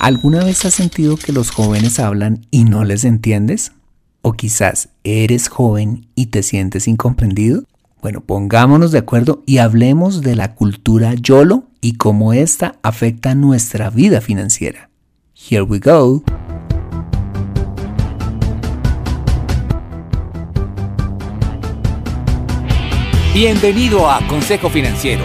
¿Alguna vez has sentido que los jóvenes hablan y no les entiendes? ¿O quizás eres joven y te sientes incomprendido? Bueno, pongámonos de acuerdo y hablemos de la cultura YOLO y cómo esta afecta nuestra vida financiera. Here we go. Bienvenido a Consejo Financiero,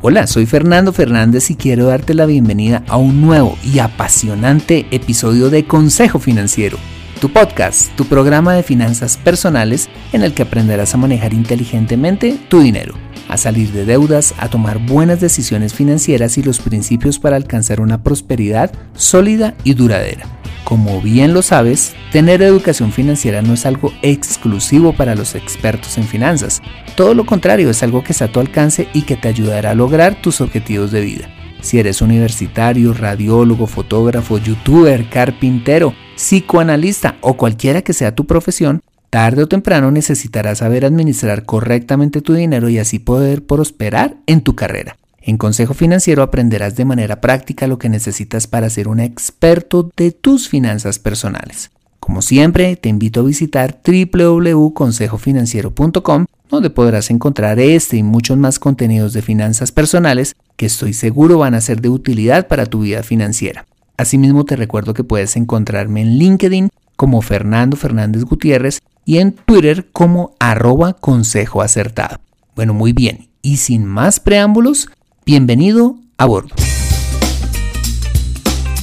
Hola, soy Fernando Fernández y quiero darte la bienvenida a un nuevo y apasionante episodio de Consejo Financiero, tu podcast, tu programa de finanzas personales en el que aprenderás a manejar inteligentemente tu dinero, a salir de deudas, a tomar buenas decisiones financieras y los principios para alcanzar una prosperidad sólida y duradera. Como bien lo sabes, tener educación financiera no es algo exclusivo para los expertos en finanzas. Todo lo contrario, es algo que está a tu alcance y que te ayudará a lograr tus objetivos de vida. Si eres universitario, radiólogo, fotógrafo, youtuber, carpintero, psicoanalista o cualquiera que sea tu profesión, tarde o temprano necesitarás saber administrar correctamente tu dinero y así poder prosperar en tu carrera. En Consejo Financiero aprenderás de manera práctica lo que necesitas para ser un experto de tus finanzas personales. Como siempre, te invito a visitar www.consejofinanciero.com, donde podrás encontrar este y muchos más contenidos de finanzas personales que estoy seguro van a ser de utilidad para tu vida financiera. Asimismo, te recuerdo que puedes encontrarme en LinkedIn como Fernando Fernández Gutiérrez y en Twitter como arroba consejo acertado. Bueno, muy bien, y sin más preámbulos, Bienvenido a bordo.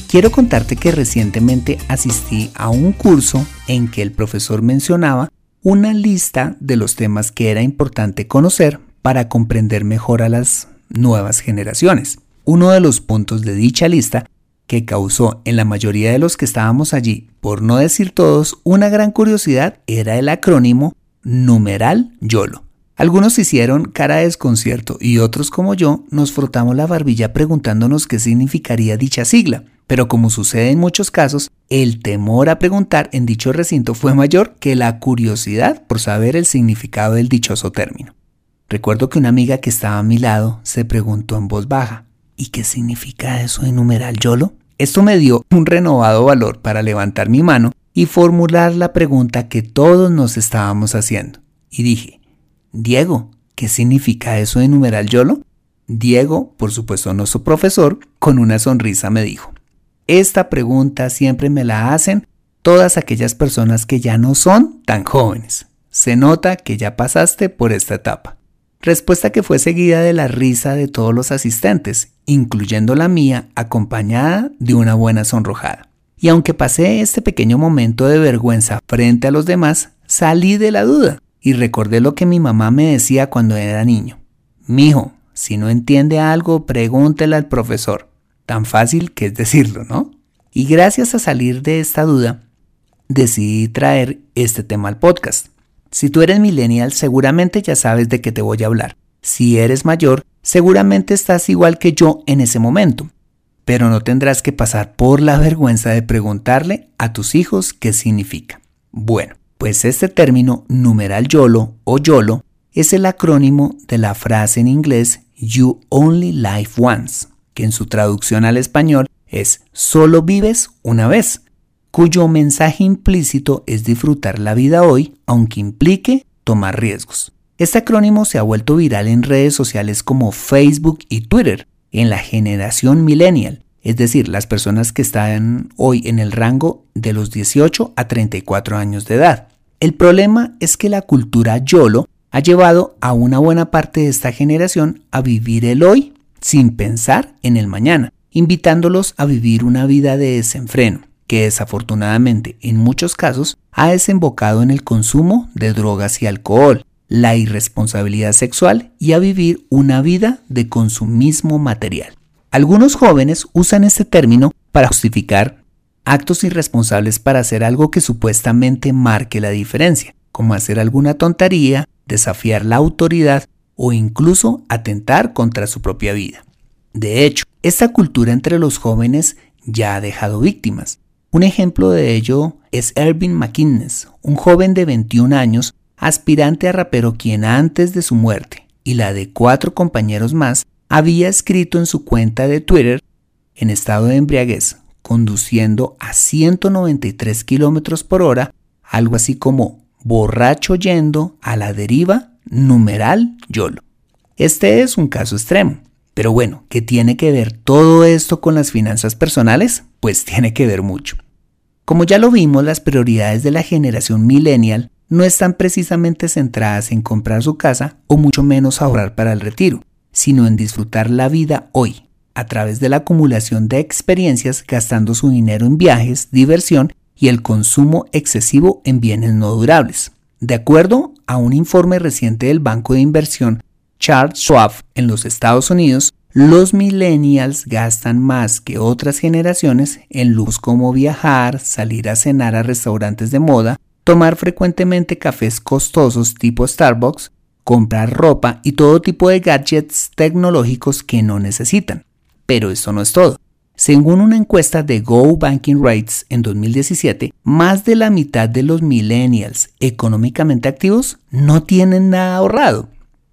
Quiero contarte que recientemente asistí a un curso en que el profesor mencionaba una lista de los temas que era importante conocer para comprender mejor a las nuevas generaciones. Uno de los puntos de dicha lista que causó en la mayoría de los que estábamos allí, por no decir todos, una gran curiosidad era el acrónimo numeral YOLO. Algunos hicieron cara de desconcierto y otros como yo nos frotamos la barbilla preguntándonos qué significaría dicha sigla. Pero como sucede en muchos casos, el temor a preguntar en dicho recinto fue mayor que la curiosidad por saber el significado del dichoso término. Recuerdo que una amiga que estaba a mi lado se preguntó en voz baja, ¿y qué significa eso de numeral YOLO? Esto me dio un renovado valor para levantar mi mano y formular la pregunta que todos nos estábamos haciendo. Y dije, Diego, ¿qué significa eso de numeral YOLO? Diego, por supuesto nuestro profesor, con una sonrisa me dijo, esta pregunta siempre me la hacen todas aquellas personas que ya no son tan jóvenes. Se nota que ya pasaste por esta etapa. Respuesta que fue seguida de la risa de todos los asistentes, incluyendo la mía, acompañada de una buena sonrojada. Y aunque pasé este pequeño momento de vergüenza frente a los demás, salí de la duda y recordé lo que mi mamá me decía cuando era niño. Mijo, si no entiende algo, pregúntele al profesor. Tan fácil que es decirlo, ¿no? Y gracias a salir de esta duda, decidí traer este tema al podcast. Si tú eres millennial, seguramente ya sabes de qué te voy a hablar. Si eres mayor, seguramente estás igual que yo en ese momento. Pero no tendrás que pasar por la vergüenza de preguntarle a tus hijos qué significa. Bueno, pues este término numeral YOLO o YOLO es el acrónimo de la frase en inglés You Only Live Once, que en su traducción al español es solo vives una vez, cuyo mensaje implícito es disfrutar la vida hoy, aunque implique tomar riesgos. Este acrónimo se ha vuelto viral en redes sociales como Facebook y Twitter, en la generación millennial, es decir, las personas que están hoy en el rango de los 18 a 34 años de edad. El problema es que la cultura YOLO ha llevado a una buena parte de esta generación a vivir el hoy sin pensar en el mañana, invitándolos a vivir una vida de desenfreno, que desafortunadamente en muchos casos ha desembocado en el consumo de drogas y alcohol, la irresponsabilidad sexual y a vivir una vida de consumismo material. Algunos jóvenes usan este término para justificar actos irresponsables para hacer algo que supuestamente marque la diferencia, como hacer alguna tontería, desafiar la autoridad o incluso atentar contra su propia vida. De hecho, esta cultura entre los jóvenes ya ha dejado víctimas. Un ejemplo de ello es Ervin McInnes, un joven de 21 años, aspirante a rapero quien antes de su muerte y la de cuatro compañeros más había escrito en su cuenta de Twitter en estado de embriaguez, conduciendo a 193 kilómetros por hora, algo así como borracho yendo a la deriva, numeral YOLO. Este es un caso extremo. Pero bueno, ¿qué tiene que ver todo esto con las finanzas personales? Pues tiene que ver mucho. Como ya lo vimos, las prioridades de la generación millennial no están precisamente centradas en comprar su casa o mucho menos ahorrar para el retiro, sino en disfrutar la vida hoy, a través de la acumulación de experiencias gastando su dinero en viajes, diversión y el consumo excesivo en bienes no durables. De acuerdo a un informe reciente del banco de inversión Charles Schwab en los Estados Unidos, los millennials gastan más que otras generaciones en luz como viajar, salir a cenar a restaurantes de moda, tomar frecuentemente cafés costosos tipo Starbucks, comprar ropa y todo tipo de gadgets tecnológicos que no necesitan. Pero eso no es todo. Según una encuesta de Go Banking Rates en 2017, más de la mitad de los millennials económicamente activos no tienen nada ahorrado.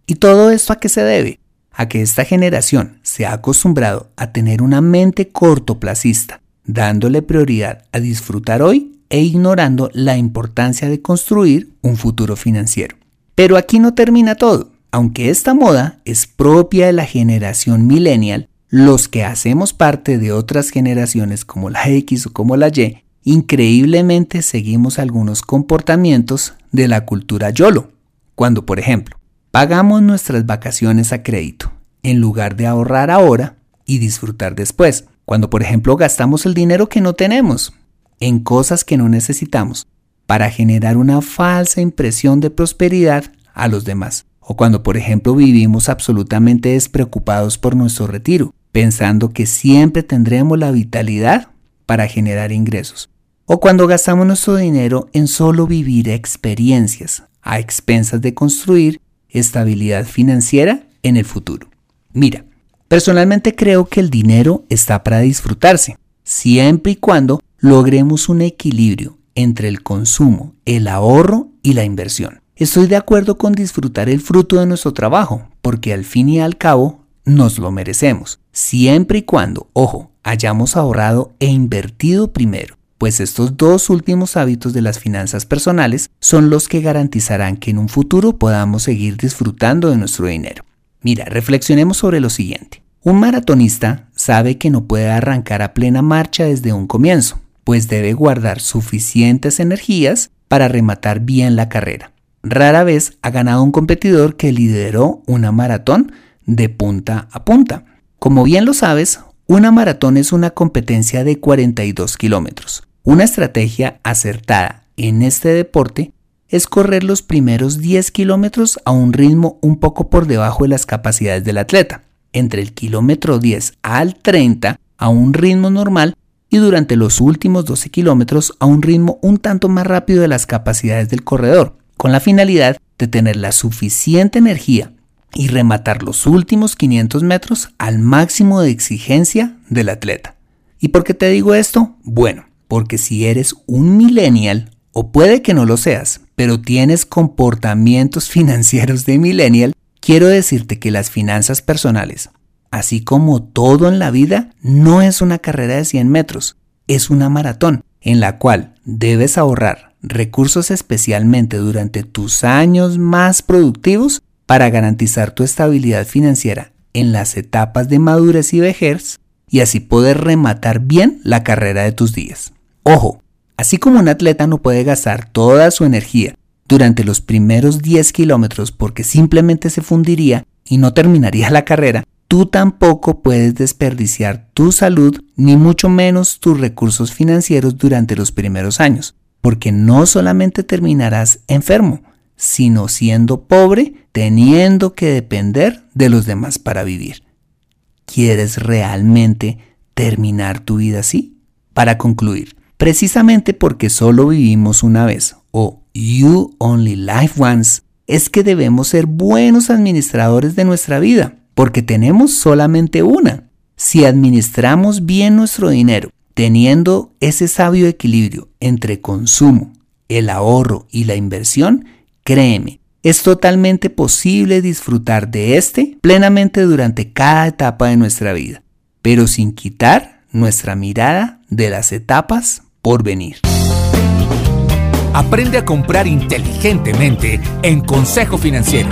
¿Y todo esto a qué se debe? A que esta generación se ha acostumbrado a tener una mente cortoplacista, dándole prioridad a disfrutar hoy e ignorando la importancia de construir un futuro financiero. Pero aquí no termina todo. Aunque esta moda es propia de la generación millennial, los que hacemos parte de otras generaciones como la X o como la Y, increíblemente seguimos algunos comportamientos de la cultura YOLO. Cuando, por ejemplo, pagamos nuestras vacaciones a crédito, en lugar de ahorrar ahora y disfrutar después. Cuando, por ejemplo, gastamos el dinero que no tenemos en cosas que no necesitamos, para generar una falsa impresión de prosperidad a los demás. O cuando, por ejemplo, vivimos absolutamente despreocupados por nuestro retiro, pensando que siempre tendremos la vitalidad para generar ingresos. O cuando gastamos nuestro dinero en solo vivir experiencias, a expensas de construir estabilidad financiera en el futuro. Mira, personalmente creo que el dinero está para disfrutarse, siempre y cuando logremos un equilibrio entre el consumo, el ahorro y la inversión. Estoy de acuerdo con disfrutar el fruto de nuestro trabajo, porque al fin y al cabo nos lo merecemos, siempre y cuando, ojo, hayamos ahorrado e invertido primero, pues estos dos últimos hábitos de las finanzas personales son los que garantizarán que en un futuro podamos seguir disfrutando de nuestro dinero. Mira, reflexionemos sobre lo siguiente. Un maratonista sabe que no puede arrancar a plena marcha desde un comienzo, pues debe guardar suficientes energías para rematar bien la carrera. Rara vez ha ganado un competidor que lideró una maratón de punta a punta. Como bien lo sabes, una maratón es una competencia de 42 kilómetros. Una estrategia acertada en este deporte es correr los primeros 10 kilómetros a un ritmo un poco por debajo de las capacidades del atleta. Entre el kilómetro 10 al 30 a un ritmo normal y durante los últimos 12 kilómetros a un ritmo un tanto más rápido de las capacidades del corredor, con la finalidad de tener la suficiente energía y rematar los últimos 500 metros al máximo de exigencia del atleta. ¿Y por qué te digo esto? Bueno, porque si eres un millennial, o puede que no lo seas, pero tienes comportamientos financieros de millennial, quiero decirte que las finanzas personales Así como todo en la vida, no es una carrera de 100 metros, es una maratón en la cual debes ahorrar recursos especialmente durante tus años más productivos para garantizar tu estabilidad financiera en las etapas de madurez y vejez y así poder rematar bien la carrera de tus días. Ojo, así como un atleta no puede gastar toda su energía durante los primeros 10 kilómetros porque simplemente se fundiría y no terminaría la carrera, tú tampoco puedes desperdiciar tu salud ni mucho menos tus recursos financieros durante los primeros años, porque no solamente terminarás enfermo, sino siendo pobre, teniendo que depender de los demás para vivir. ¿Quieres realmente terminar tu vida así? Para concluir, precisamente porque solo vivimos una vez, o you only live once, es que debemos ser buenos administradores de nuestra vida, porque tenemos solamente una. Si administramos bien nuestro dinero, teniendo ese sabio equilibrio entre consumo, el ahorro y la inversión, créeme, es totalmente posible disfrutar de este plenamente durante cada etapa de nuestra vida, pero sin quitar nuestra mirada de las etapas por venir. Aprende a comprar inteligentemente en Consejo Financiero.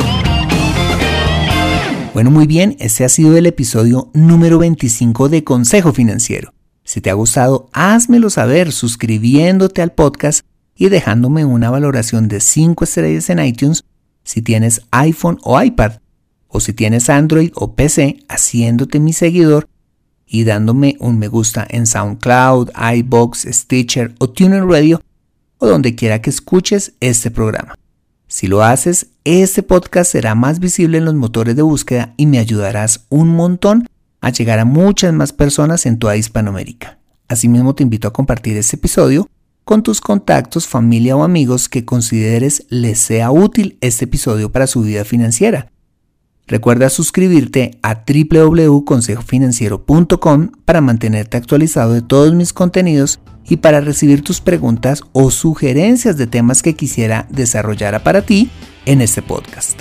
Bueno, muy bien, ese ha sido el episodio número 25 de Consejo Financiero. Si te ha gustado, házmelo saber suscribiéndote al podcast y dejándome una valoración de 5 estrellas en iTunes si tienes iPhone o iPad, o si tienes Android o PC, haciéndote mi seguidor y dándome un me gusta en SoundCloud, iBox, Stitcher o TuneIn Radio o donde quiera que escuches este programa. Si lo haces, este podcast será más visible en los motores de búsqueda y me ayudarás un montón a llegar a muchas más personas en toda Hispanoamérica. Asimismo te invito a compartir este episodio con tus contactos, familia o amigos que consideres les sea útil este episodio para su vida financiera. Recuerda suscribirte a www.consejofinanciero.com para mantenerte actualizado de todos mis contenidos y para recibir tus preguntas o sugerencias de temas que quisiera desarrollar para ti en este podcast.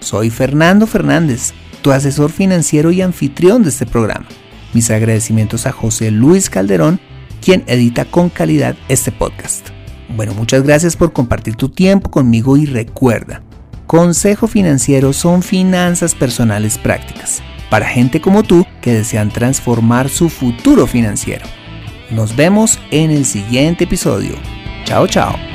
Soy Fernando Fernández, tu asesor financiero y anfitrión de este programa. Mis agradecimientos a José Luis Calderón, quien edita con calidad este podcast. Bueno, muchas gracias por compartir tu tiempo conmigo y recuerda, Consejo Financiero son finanzas personales prácticas para gente como tú que desean transformar su futuro financiero. Nos vemos en el siguiente episodio. Chao, chao.